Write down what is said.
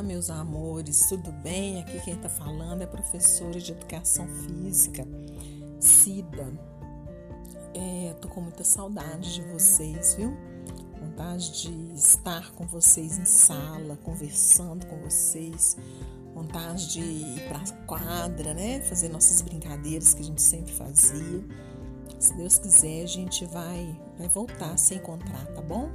meus amores, tudo bem? Aqui quem está falando é professora de Educação Física, Cida. É, tô com muita saudade de vocês, viu? Vontade de estar com vocês em sala, conversando com vocês. Vontade de ir para a quadra, né? Fazer nossas brincadeiras que a gente sempre fazia. Se Deus quiser, a gente vai, vai voltar a se encontrar, tá bom?